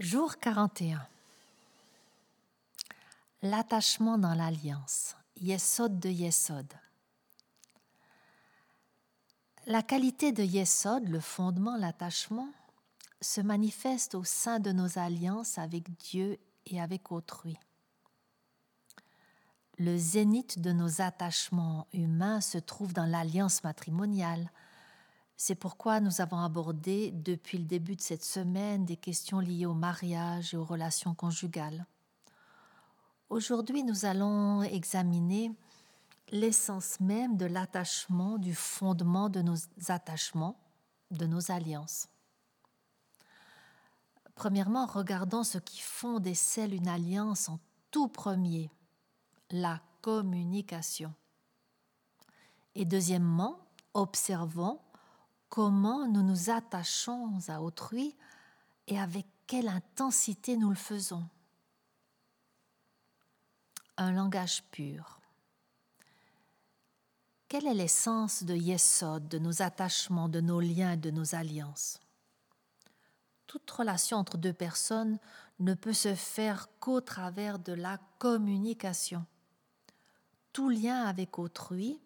Jour 41. L'attachement dans l'alliance. Yesod de Yesod. La qualité de Yesod, le fondement, l'attachement, se manifeste au sein de nos alliances avec Dieu et avec autrui. Le zénith de nos attachements humains se trouve dans l'alliance matrimoniale, c'est pourquoi nous avons abordé depuis le début de cette semaine des questions liées au mariage et aux relations conjugales. Aujourd'hui, nous allons examiner l'essence même de l'attachement, du fondement de nos attachements, de nos alliances. Premièrement, regardons ce qui fonde et scelle une alliance en tout premier, la communication. Et deuxièmement, observons comment nous nous attachons à autrui et avec quelle intensité nous le faisons. Un langage pur. Quelle est l'essence de Yesod, de nos attachements, de nos liens, de nos alliances? Toute relation entre deux personnes ne peut se faire qu'au travers de la communication. Tout lien avec autrui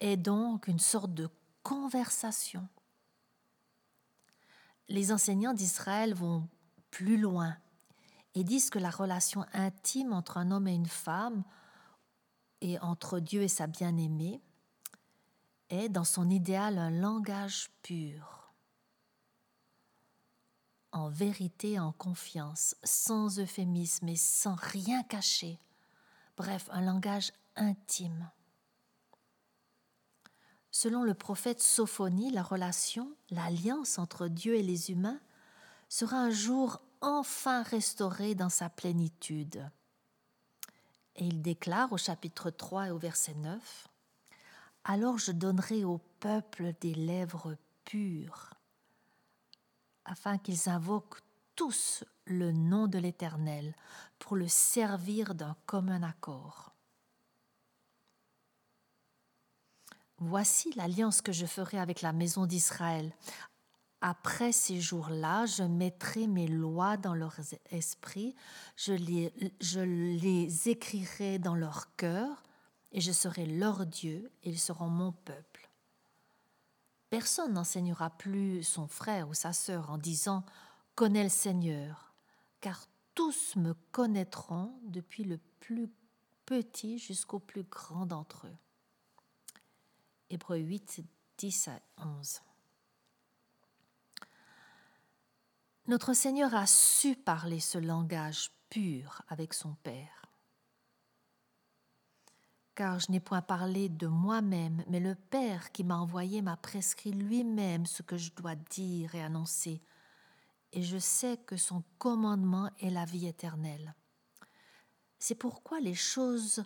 est donc une sorte de conversation. Les enseignants d'Israël vont plus loin et disent que la relation intime entre un homme et une femme et entre Dieu et sa bien-aimée est dans son idéal un langage pur, en vérité, en confiance, sans euphémisme et sans rien cacher, bref, un langage intime. Selon le prophète Sophonie, la relation, l'alliance entre Dieu et les humains sera un jour enfin restaurée dans sa plénitude. Et il déclare au chapitre 3 et au verset 9, Alors je donnerai au peuple des lèvres pures, afin qu'ils invoquent tous le nom de l'Éternel pour le servir d'un commun accord. Voici l'alliance que je ferai avec la maison d'Israël. Après ces jours-là, je mettrai mes lois dans leur esprit, je les, je les écrirai dans leur cœur, et je serai leur Dieu, et ils seront mon peuple. Personne n'enseignera plus son frère ou sa sœur en disant Connais le Seigneur, car tous me connaîtront depuis le plus petit jusqu'au plus grand d'entre eux. Hébreu 8, 10 à 11. Notre Seigneur a su parler ce langage pur avec son Père. Car je n'ai point parlé de moi-même, mais le Père qui m'a envoyé m'a prescrit lui-même ce que je dois dire et annoncer, et je sais que son commandement est la vie éternelle. C'est pourquoi les choses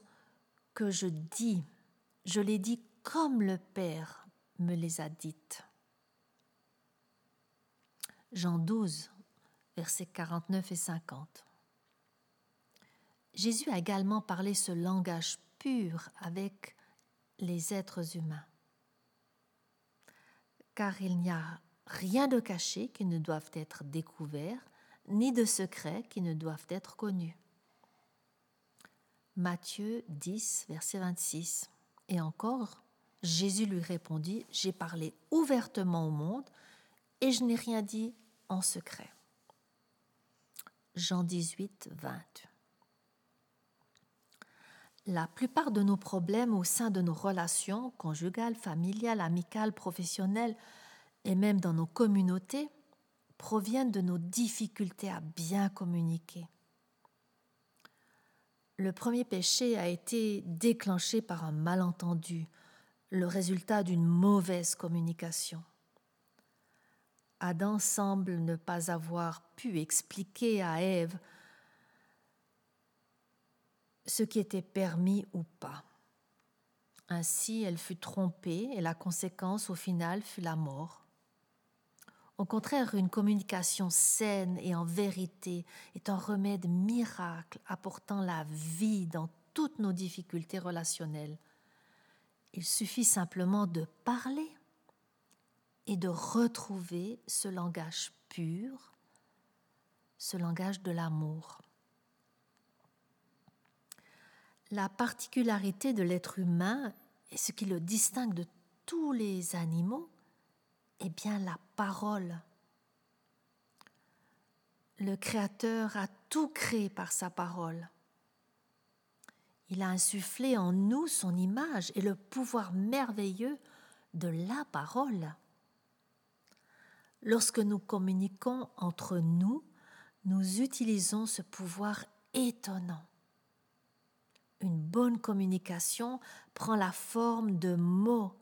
que je dis, je les dis comme le Père me les a dites. Jean 12, versets 49 et 50. Jésus a également parlé ce langage pur avec les êtres humains. Car il n'y a rien de caché qui ne doive être découvert, ni de secret qui ne doivent être connus. Matthieu 10, verset 26. Et encore, Jésus lui répondit, J'ai parlé ouvertement au monde et je n'ai rien dit en secret. Jean 18, 20. La plupart de nos problèmes au sein de nos relations conjugales, familiales, amicales, professionnelles et même dans nos communautés proviennent de nos difficultés à bien communiquer. Le premier péché a été déclenché par un malentendu, le résultat d'une mauvaise communication. Adam semble ne pas avoir pu expliquer à Ève ce qui était permis ou pas. Ainsi, elle fut trompée et la conséquence au final fut la mort. Au contraire, une communication saine et en vérité est un remède miracle apportant la vie dans toutes nos difficultés relationnelles. Il suffit simplement de parler et de retrouver ce langage pur, ce langage de l'amour. La particularité de l'être humain et ce qui le distingue de tous les animaux est bien la parole. Le Créateur a tout créé par sa parole. Il a insufflé en nous son image et le pouvoir merveilleux de la parole. Lorsque nous communiquons entre nous, nous utilisons ce pouvoir étonnant. Une bonne communication prend la forme de mots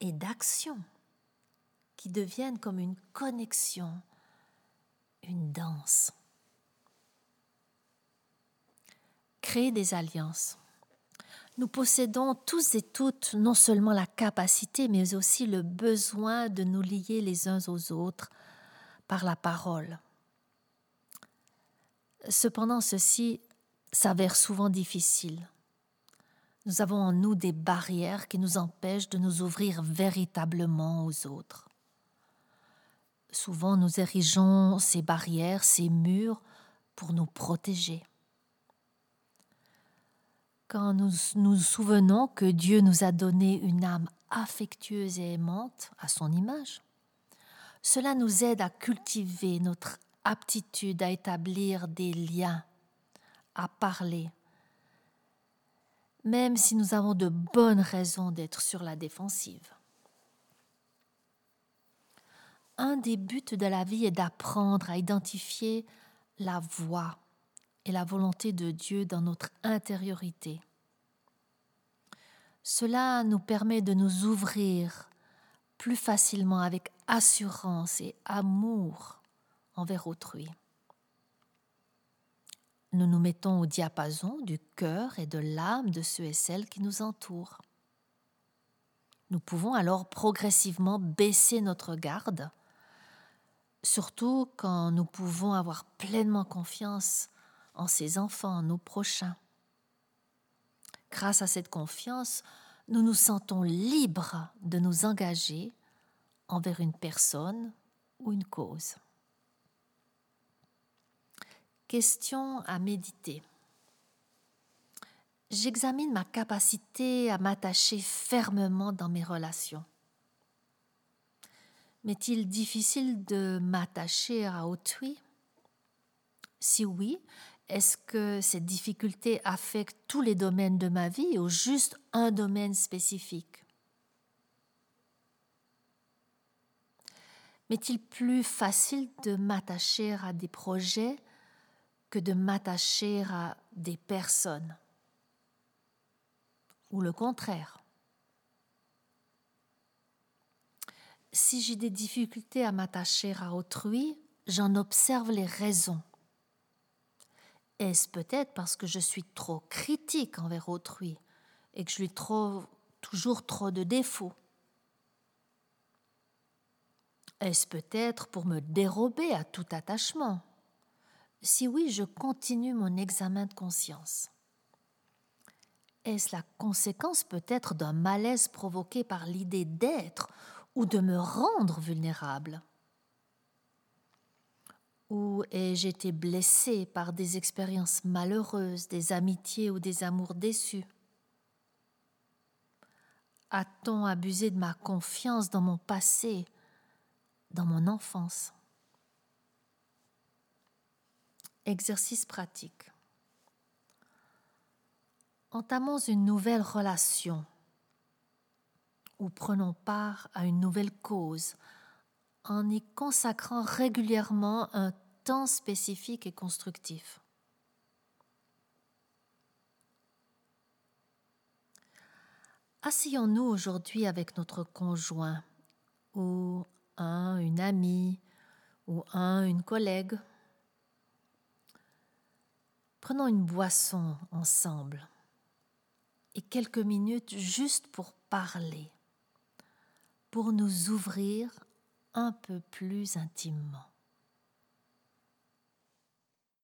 et d'actions qui deviennent comme une connexion, une danse. Des alliances. Nous possédons tous et toutes non seulement la capacité, mais aussi le besoin de nous lier les uns aux autres par la parole. Cependant, ceci s'avère souvent difficile. Nous avons en nous des barrières qui nous empêchent de nous ouvrir véritablement aux autres. Souvent, nous érigeons ces barrières, ces murs pour nous protéger quand nous nous souvenons que Dieu nous a donné une âme affectueuse et aimante à son image. Cela nous aide à cultiver notre aptitude à établir des liens, à parler, même si nous avons de bonnes raisons d'être sur la défensive. Un des buts de la vie est d'apprendre à identifier la voix et la volonté de Dieu dans notre intériorité. Cela nous permet de nous ouvrir plus facilement avec assurance et amour envers autrui. Nous nous mettons au diapason du cœur et de l'âme de ceux et celles qui nous entourent. Nous pouvons alors progressivement baisser notre garde, surtout quand nous pouvons avoir pleinement confiance en ses enfants, en nos prochains. Grâce à cette confiance, nous nous sentons libres de nous engager envers une personne ou une cause. Question à méditer. J'examine ma capacité à m'attacher fermement dans mes relations. M'est-il difficile de m'attacher à autrui? Si oui, est-ce que cette difficulté affecte tous les domaines de ma vie ou juste un domaine spécifique? M'est-il plus facile de m'attacher à des projets que de m'attacher à des personnes? Ou le contraire? Si j'ai des difficultés à m'attacher à autrui, j'en observe les raisons. Est-ce peut-être parce que je suis trop critique envers autrui et que je lui trouve toujours trop de défauts? Est-ce peut-être pour me dérober à tout attachement? Si oui, je continue mon examen de conscience. Est-ce la conséquence peut-être d'un malaise provoqué par l'idée d'être ou de me rendre vulnérable? Ou ai-je été blessé par des expériences malheureuses, des amitiés ou des amours déçus? A-t-on abusé de ma confiance dans mon passé, dans mon enfance? Exercice pratique. Entamons une nouvelle relation. Ou prenons part à une nouvelle cause en y consacrant régulièrement un temps spécifique et constructif. Asseyons-nous aujourd'hui avec notre conjoint ou un, une amie ou un, une collègue. Prenons une boisson ensemble et quelques minutes juste pour parler, pour nous ouvrir un peu plus intimement.